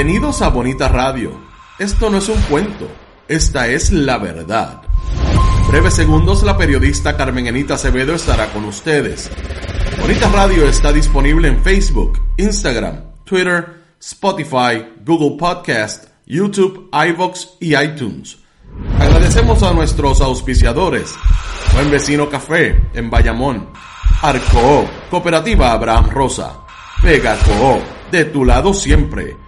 Bienvenidos a Bonita Radio. Esto no es un cuento, esta es la verdad. Breves segundos, la periodista Carmen Enita Acevedo estará con ustedes. Bonita Radio está disponible en Facebook, Instagram, Twitter, Spotify, Google Podcast, YouTube, iVoox y iTunes. Agradecemos a nuestros auspiciadores. Buen Vecino Café en Bayamón. Arco, Cooperativa Abraham Rosa. Vega Coop, de tu lado siempre.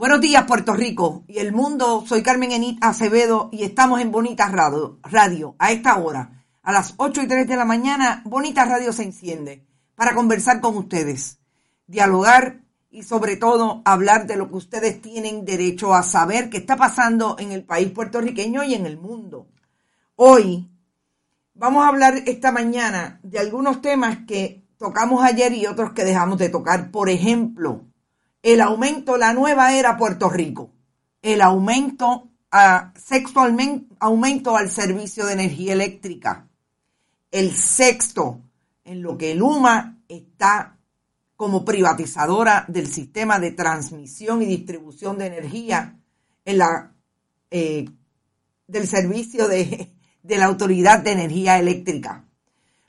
Buenos días, Puerto Rico y el mundo. Soy Carmen Enit Acevedo y estamos en Bonita Radio, Radio a esta hora. A las 8 y 3 de la mañana, Bonita Radio se enciende para conversar con ustedes, dialogar y sobre todo hablar de lo que ustedes tienen derecho a saber que está pasando en el país puertorriqueño y en el mundo. Hoy vamos a hablar esta mañana de algunos temas que tocamos ayer y otros que dejamos de tocar. Por ejemplo, el aumento, la nueva era Puerto Rico, el aumento, a, sexualmente, aumento al servicio de energía eléctrica, el sexto, en lo que Luma está como privatizadora del sistema de transmisión y distribución de energía en la, eh, del servicio de, de la Autoridad de Energía Eléctrica.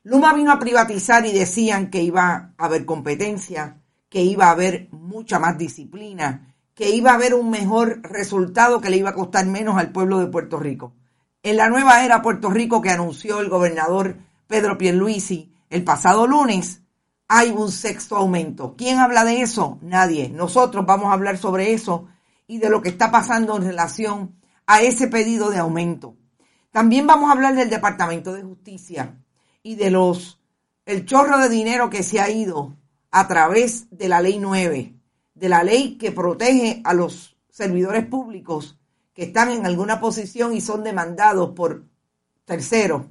Luma vino a privatizar y decían que iba a haber competencia, que iba a haber mucha más disciplina, que iba a haber un mejor resultado que le iba a costar menos al pueblo de Puerto Rico. En la nueva era Puerto Rico que anunció el gobernador Pedro Pierluisi el pasado lunes, hay un sexto aumento. ¿Quién habla de eso? Nadie. Nosotros vamos a hablar sobre eso y de lo que está pasando en relación a ese pedido de aumento. También vamos a hablar del Departamento de Justicia y de los el chorro de dinero que se ha ido a través de la ley 9, de la ley que protege a los servidores públicos que están en alguna posición y son demandados por terceros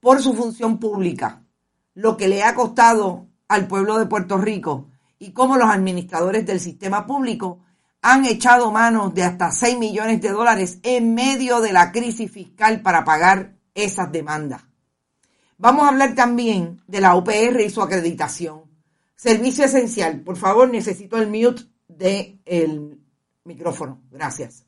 por su función pública, lo que le ha costado al pueblo de Puerto Rico y cómo los administradores del sistema público han echado manos de hasta 6 millones de dólares en medio de la crisis fiscal para pagar esas demandas. Vamos a hablar también de la UPR y su acreditación. Servicio esencial. Por favor, necesito el mute del micrófono. Gracias.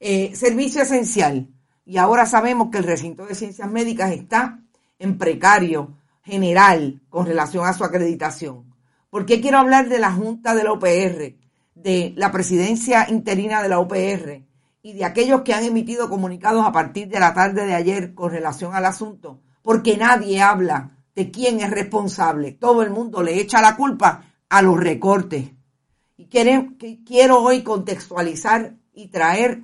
Eh, servicio esencial. Y ahora sabemos que el recinto de ciencias médicas está en precario general con relación a su acreditación. ¿Por qué quiero hablar de la Junta de la OPR, de la presidencia interina de la OPR y de aquellos que han emitido comunicados a partir de la tarde de ayer con relación al asunto? Porque nadie habla de quién es responsable. Todo el mundo le echa la culpa a los recortes. Y quiero hoy contextualizar y traer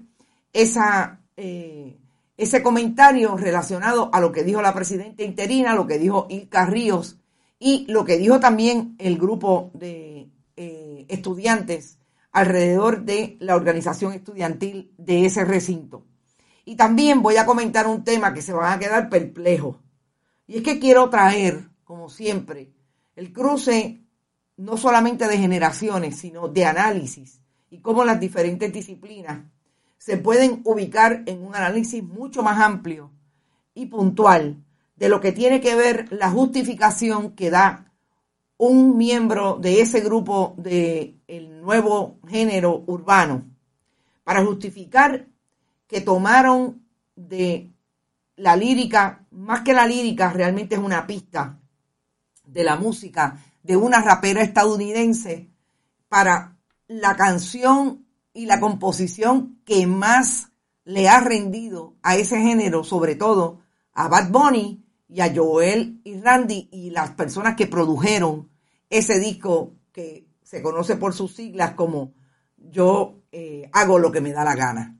eh, ese comentario relacionado a lo que dijo la presidenta interina, lo que dijo Ilka Ríos y lo que dijo también el grupo de eh, estudiantes alrededor de la organización estudiantil de ese recinto. Y también voy a comentar un tema que se van a quedar perplejos Y es que quiero traer, como siempre, el cruce no solamente de generaciones, sino de análisis y cómo las diferentes disciplinas se pueden ubicar en un análisis mucho más amplio y puntual de lo que tiene que ver la justificación que da un miembro de ese grupo del el nuevo género urbano para justificar que tomaron de la lírica, más que la lírica, realmente es una pista de la música de una rapera estadounidense para la canción y la composición que más le ha rendido a ese género, sobre todo a Bad Bunny y a Joel y Randy y las personas que produjeron ese disco que se conoce por sus siglas como Yo eh, hago lo que me da la gana.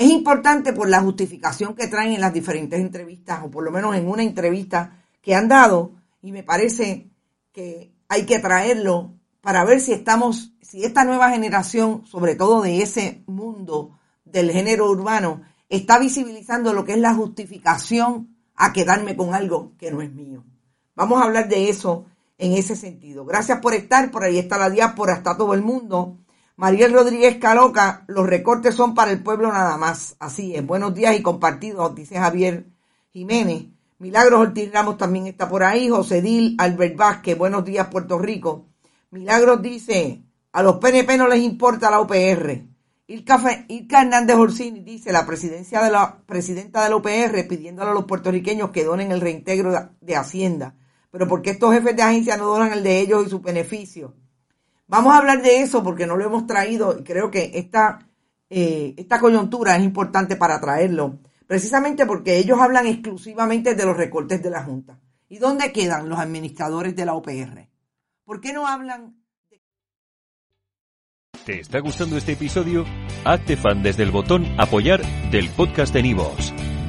Es importante por la justificación que traen en las diferentes entrevistas, o por lo menos en una entrevista que han dado, y me parece que hay que traerlo para ver si estamos, si esta nueva generación, sobre todo de ese mundo del género urbano, está visibilizando lo que es la justificación a quedarme con algo que no es mío. Vamos a hablar de eso en ese sentido. Gracias por estar, por ahí está la diáspora, está todo el mundo. Mariel Rodríguez Caloca, los recortes son para el pueblo nada más. Así es. Buenos días y compartidos, dice Javier Jiménez. Milagros Ortiz Ramos también está por ahí. José Dil, Albert Vázquez, buenos días Puerto Rico. Milagros dice, a los PNP no les importa la UPR. Ilka, Hernández Orsini dice, la presidencia de la presidenta de la UPR pidiéndole a los puertorriqueños que donen el reintegro de, Hacienda. Pero ¿por qué estos jefes de agencia no donan el de ellos y su beneficio? Vamos a hablar de eso porque no lo hemos traído y creo que esta, eh, esta coyuntura es importante para traerlo, precisamente porque ellos hablan exclusivamente de los recortes de la Junta. ¿Y dónde quedan los administradores de la OPR? ¿Por qué no hablan de... ¿Te está gustando este episodio? Hazte fan desde el botón apoyar del podcast de Nivos.